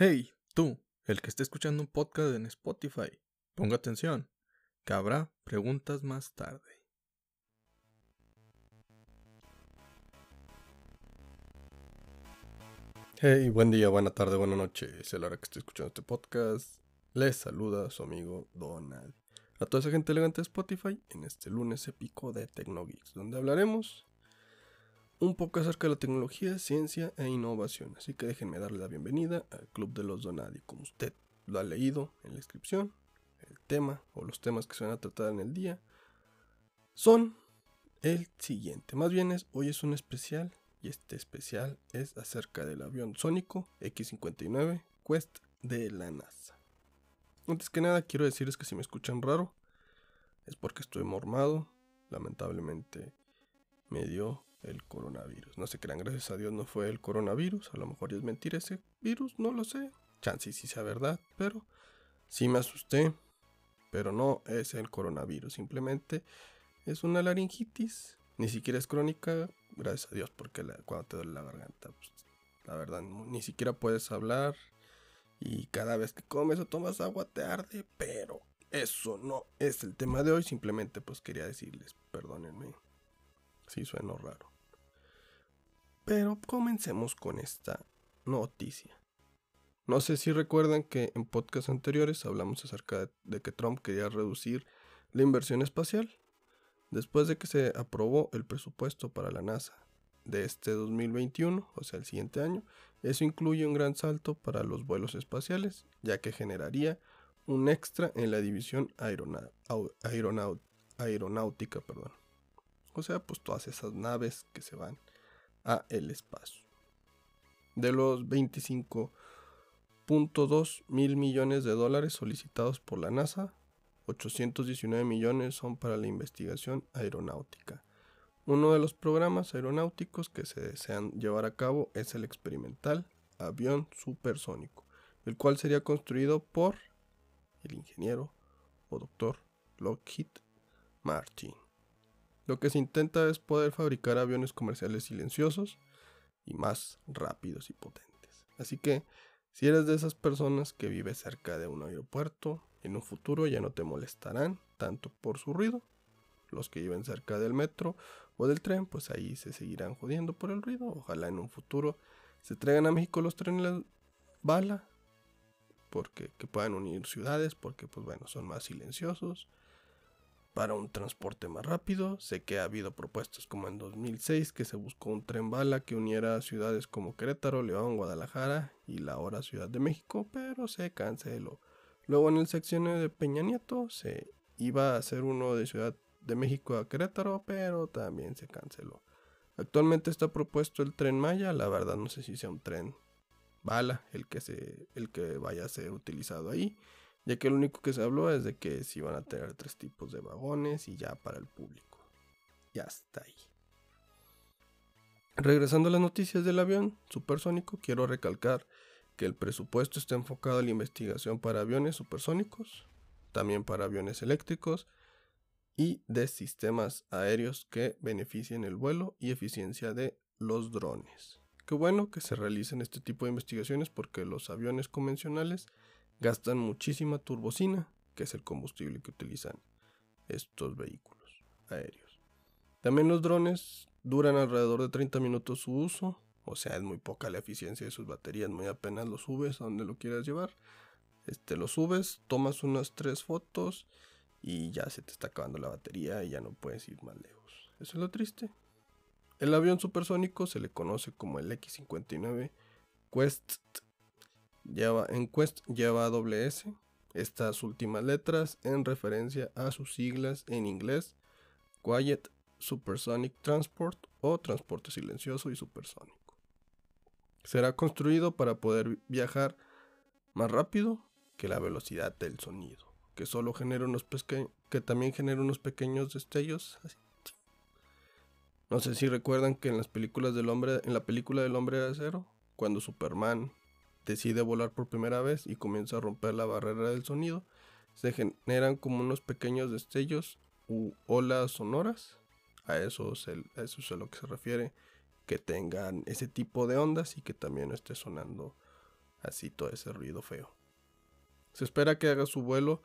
Hey, tú, el que esté escuchando un podcast en Spotify, ponga atención, que habrá preguntas más tarde. Hey, buen día, buena tarde, buena noche. Es la hora que estoy escuchando este podcast. Les saluda su amigo Donald. A toda esa gente elegante de Spotify en este lunes épico de Tecnogeeks, donde hablaremos un poco acerca de la tecnología, ciencia e innovación. Así que déjenme darle la bienvenida al Club de los Donadi. Como usted lo ha leído en la descripción, el tema o los temas que se van a tratar en el día son el siguiente. Más bien es, hoy es un especial y este especial es acerca del avión sónico X-59 Quest de la NASA. Antes que nada quiero decirles que si me escuchan raro es porque estoy mormado. Lamentablemente me dio el coronavirus. No se crean, gracias a Dios no fue el coronavirus. A lo mejor es mentira ese virus, no lo sé. Chance si sea verdad, pero sí me asusté. Pero no es el coronavirus, simplemente es una laringitis. Ni siquiera es crónica, gracias a Dios, porque cuando te duele la garganta, pues, la verdad, ni siquiera puedes hablar. Y cada vez que comes o tomas agua te arde, pero eso no es el tema de hoy. Simplemente pues quería decirles, perdónenme Sí, suena raro. Pero comencemos con esta noticia. No sé si recuerdan que en podcasts anteriores hablamos acerca de que Trump quería reducir la inversión espacial. Después de que se aprobó el presupuesto para la NASA de este 2021, o sea, el siguiente año, eso incluye un gran salto para los vuelos espaciales, ya que generaría un extra en la división aeronáutica. Perdón. O sea, pues todas esas naves que se van a el espacio. De los 25.2 mil millones de dólares solicitados por la NASA, 819 millones son para la investigación aeronáutica. Uno de los programas aeronáuticos que se desean llevar a cabo es el experimental avión supersónico, el cual sería construido por el ingeniero o doctor Lockheed Martin. Lo que se intenta es poder fabricar aviones comerciales silenciosos y más rápidos y potentes. Así que si eres de esas personas que vive cerca de un aeropuerto, en un futuro ya no te molestarán tanto por su ruido. Los que viven cerca del metro o del tren, pues ahí se seguirán jodiendo por el ruido. Ojalá en un futuro se traigan a México los trenes bala, porque que puedan unir ciudades, porque pues bueno, son más silenciosos para un transporte más rápido. Sé que ha habido propuestas como en 2006 que se buscó un tren bala que uniera ciudades como Querétaro, León, Guadalajara y la ahora Ciudad de México, pero se canceló. Luego en el seccionio de Peña Nieto se iba a hacer uno de Ciudad de México a Querétaro, pero también se canceló. Actualmente está propuesto el tren Maya, la verdad no sé si sea un tren bala el que, se, el que vaya a ser utilizado ahí ya que lo único que se habló es de que se iban a tener tres tipos de vagones y ya para el público. Ya está ahí. Regresando a las noticias del avión supersónico, quiero recalcar que el presupuesto está enfocado a la investigación para aviones supersónicos, también para aviones eléctricos y de sistemas aéreos que beneficien el vuelo y eficiencia de los drones. Qué bueno que se realicen este tipo de investigaciones porque los aviones convencionales gastan muchísima turbocina, que es el combustible que utilizan estos vehículos aéreos. También los drones duran alrededor de 30 minutos su uso, o sea, es muy poca la eficiencia de sus baterías, muy apenas lo subes a donde lo quieras llevar. Este, lo subes, tomas unas tres fotos y ya se te está acabando la batería y ya no puedes ir más lejos. Eso es lo triste. El avión supersónico se le conoce como el X-59 Quest Lleva, en Quest lleva doble S, estas últimas letras en referencia a sus siglas en inglés, Quiet Supersonic Transport o transporte silencioso y supersónico. Será construido para poder viajar más rápido que la velocidad del sonido, que solo genera unos que también genera unos pequeños destellos. No sé si recuerdan que en las películas del hombre, en la película del hombre de acero, cuando Superman decide volar por primera vez y comienza a romper la barrera del sonido, se generan como unos pequeños destellos u olas sonoras. A eso, es eso es a lo que se refiere, que tengan ese tipo de ondas y que también esté sonando así todo ese ruido feo. Se espera que haga su vuelo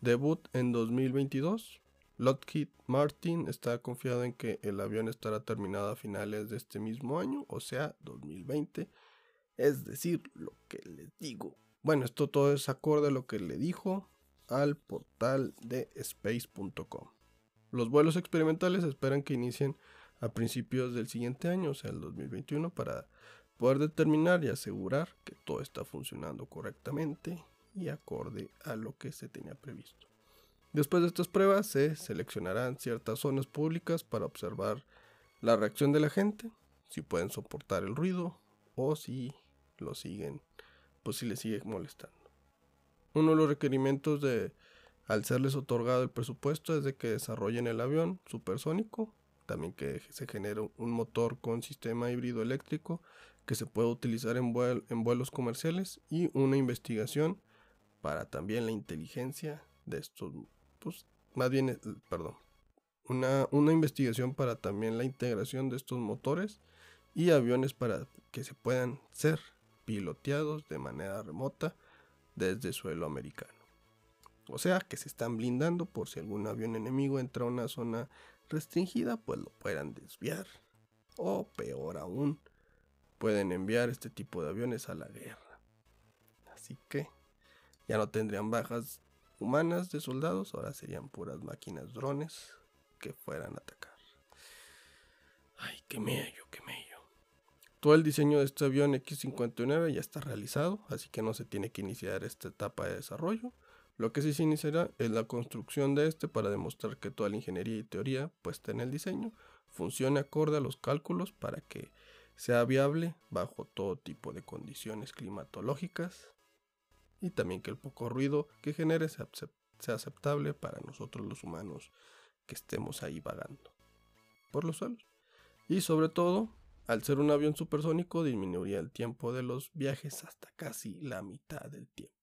debut en 2022. Lockheed Martin está confiado en que el avión estará terminado a finales de este mismo año, o sea, 2020. Es decir, lo que les digo. Bueno, esto todo es acorde a lo que le dijo al portal de space.com. Los vuelos experimentales esperan que inicien a principios del siguiente año, o sea, el 2021, para poder determinar y asegurar que todo está funcionando correctamente y acorde a lo que se tenía previsto. Después de estas pruebas se seleccionarán ciertas zonas públicas para observar la reacción de la gente, si pueden soportar el ruido o si lo siguen, pues si les sigue molestando. Uno de los requerimientos de al serles otorgado el presupuesto es de que desarrollen el avión supersónico, también que se genere un motor con sistema híbrido eléctrico que se pueda utilizar en, vuelos comerciales y una investigación para también la inteligencia de estos, pues más bien, eh, perdón, una, una investigación para también la integración de estos motores y aviones para que se puedan ser piloteados de manera remota desde suelo americano. O sea, que se están blindando por si algún avión enemigo entra a una zona restringida, pues lo puedan desviar. O peor aún, pueden enviar este tipo de aviones a la guerra. Así que ya no tendrían bajas humanas de soldados, ahora serían puras máquinas drones que fueran a atacar. Ay, qué mello. Todo el diseño de este avión X-59 ya está realizado, así que no se tiene que iniciar esta etapa de desarrollo. Lo que sí se iniciará es la construcción de este para demostrar que toda la ingeniería y teoría puesta en el diseño funcione acorde a los cálculos para que sea viable bajo todo tipo de condiciones climatológicas y también que el poco ruido que genere sea, aceptable para nosotros los humanos que estemos ahí vagando por los suelos. Y sobre todo, al ser un avión supersónico disminuiría el tiempo de los viajes hasta casi la mitad del tiempo.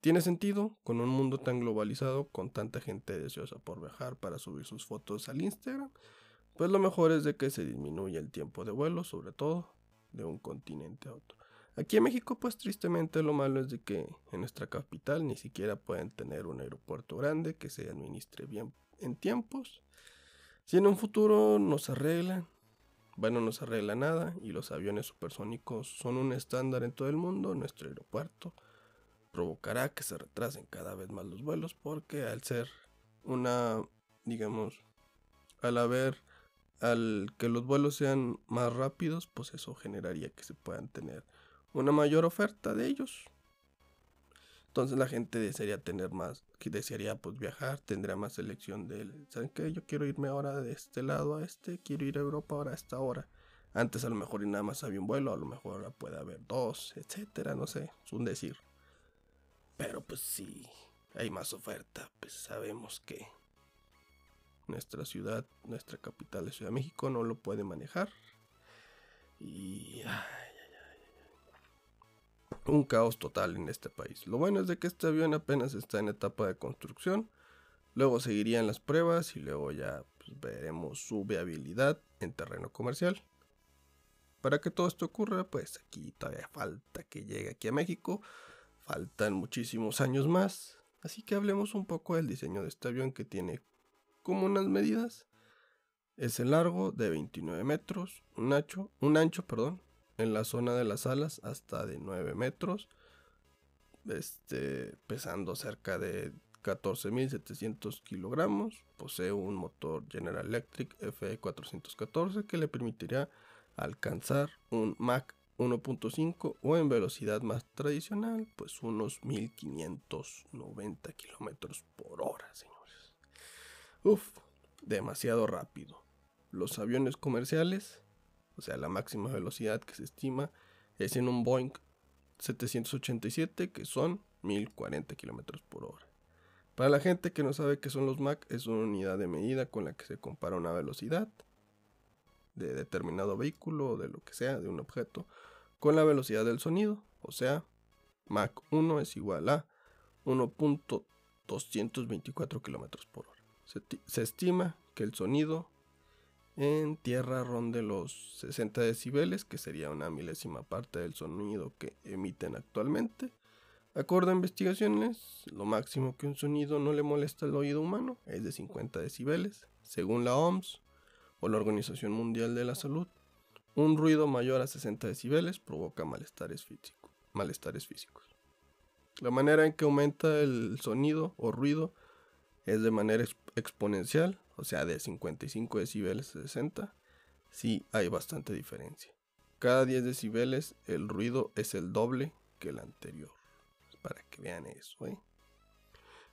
Tiene sentido con un mundo tan globalizado, con tanta gente deseosa por viajar para subir sus fotos al Instagram, pues lo mejor es de que se disminuya el tiempo de vuelo, sobre todo de un continente a otro. Aquí en México, pues tristemente lo malo es de que en nuestra capital ni siquiera pueden tener un aeropuerto grande que se administre bien en tiempos. Si en un futuro nos arreglan, bueno, no se arregla nada y los aviones supersónicos son un estándar en todo el mundo, nuestro aeropuerto provocará que se retrasen cada vez más los vuelos porque al ser una, digamos, al haber, al que los vuelos sean más rápidos, pues eso generaría que se puedan tener una mayor oferta de ellos. Entonces la gente desearía tener más, desearía pues viajar, tendría más selección de, ¿saben qué? Yo quiero irme ahora de este lado a este, quiero ir a Europa ahora a esta hora. Antes a lo mejor y nada más había un vuelo, a lo mejor ahora puede haber dos, etcétera, no sé, es un decir. Pero pues si hay más oferta, pues sabemos que nuestra ciudad, nuestra capital de Ciudad de México no lo puede manejar. Y un caos total en este país. Lo bueno es de que este avión apenas está en etapa de construcción. Luego seguirían las pruebas y luego ya pues, veremos su viabilidad en terreno comercial. Para que todo esto ocurra, pues aquí todavía falta que llegue aquí a México. Faltan muchísimos años más. Así que hablemos un poco del diseño de este avión que tiene como unas medidas. Es el largo de 29 metros, un ancho, un ancho, perdón, en la zona de las alas hasta de 9 metros, este, pesando cerca de 14.700 kilogramos. Posee un motor General Electric FE414 que le permitirá alcanzar un Mach 1.5 o en velocidad más tradicional, pues unos 1590 kilómetros por hora, señores. Uf, demasiado rápido. Los aviones comerciales o sea, la máxima velocidad que se estima es en un Boeing 787, que son 1040 km por hora. Para la gente que no sabe qué son los Mach, es una unidad de medida con la que se compara una velocidad de determinado vehículo o de lo que sea, de un objeto, con la velocidad del sonido. O sea, Mach 1 es igual a 1.224 km por hora. Se, se estima que el sonido en tierra ronde los 60 decibeles, que sería una milésima parte del sonido que emiten actualmente. Acorde a investigaciones, lo máximo que un sonido no le molesta al oído humano es de 50 decibeles, según la OMS o la Organización Mundial de la Salud. Un ruido mayor a 60 decibeles provoca malestares, físicos. La manera en que aumenta el sonido o ruido es de manera exponencial, o sea, de 55 decibeles a 60, sí hay bastante diferencia. Cada 10 decibeles el ruido es el doble que el anterior. Para que vean eso, ¿eh?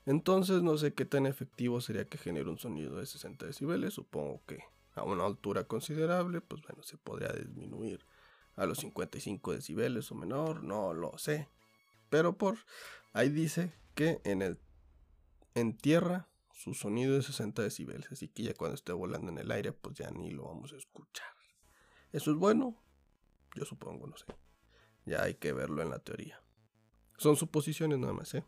Entonces no sé qué tan efectivo sería que genere un sonido de 60 decibeles. Supongo que a una altura considerable, pues bueno, se podría disminuir a los 55 decibeles o menor, no lo sé. Pero por ahí dice que en el en tierra su sonido es 60 decibeles, así que ya cuando esté volando en el aire, pues ya ni lo vamos a escuchar. ¿Eso es bueno? Yo supongo, no sé. Ya hay que verlo en la teoría. Son suposiciones nada más, ¿eh?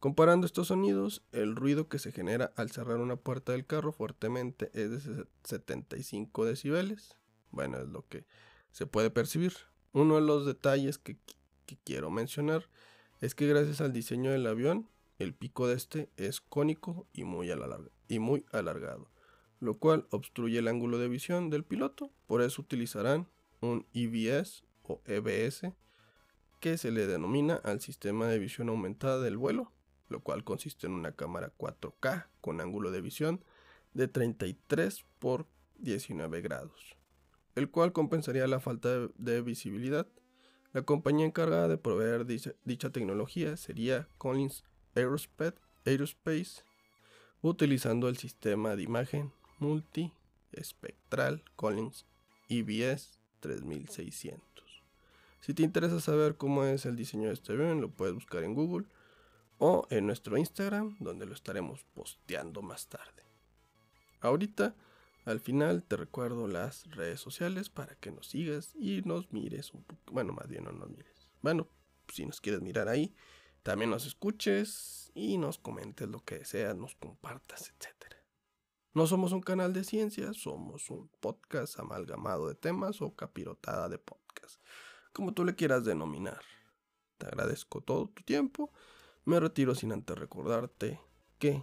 Comparando estos sonidos, el ruido que se genera al cerrar una puerta del carro fuertemente es de 75 decibeles. Bueno, es lo que se puede percibir. Uno de los detalles que, quiero mencionar es que gracias al diseño del avión, el pico de este es cónico y muy, alargado, lo cual obstruye el ángulo de visión del piloto. Por eso utilizarán un EBS o EBS, que se le denomina al sistema de visión aumentada del vuelo lo cual consiste en una cámara 4K con ángulo de visión de 33 por 19 grados, el cual compensaría la falta de, visibilidad. La compañía encargada de proveer dicha, tecnología sería Collins Aerospace, utilizando el sistema de imagen multiespectral Collins EBS 3600. Si te interesa saber cómo es el diseño de este avión, lo puedes buscar en Google o en nuestro Instagram, donde lo estaremos posteando más tarde. Ahorita, al final, te recuerdo las redes sociales para que nos sigas y nos mires un poco. Bueno, más bien no nos mires. Bueno, si nos quieres mirar ahí, también nos escuches y nos comentes lo que deseas, nos compartas, etc. No somos un canal de ciencias, somos un podcast amalgamado de temas o capirotada de podcast, como tú le quieras denominar. Te agradezco todo tu tiempo me retiro sin antes recordarte que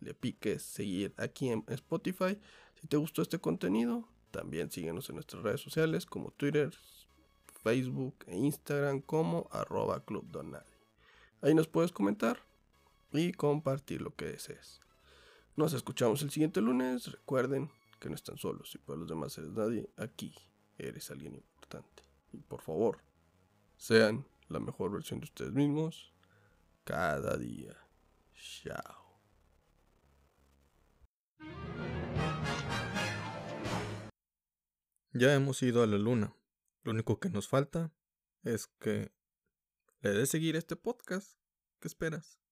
le piques seguir aquí en Spotify. Si te gustó este contenido, también síguenos en nuestras redes sociales como Twitter, Facebook e Instagram como arroba Club Ahí nos puedes comentar y compartir lo que desees. Nos escuchamos el siguiente lunes. Recuerden que no están solos y para los demás eres nadie. Aquí eres alguien importante. Y por favor, sean la mejor versión de ustedes mismos cada día. Chao. Ya hemos ido a la luna. Lo único que nos falta es que le des seguir este podcast. ¿Qué esperas?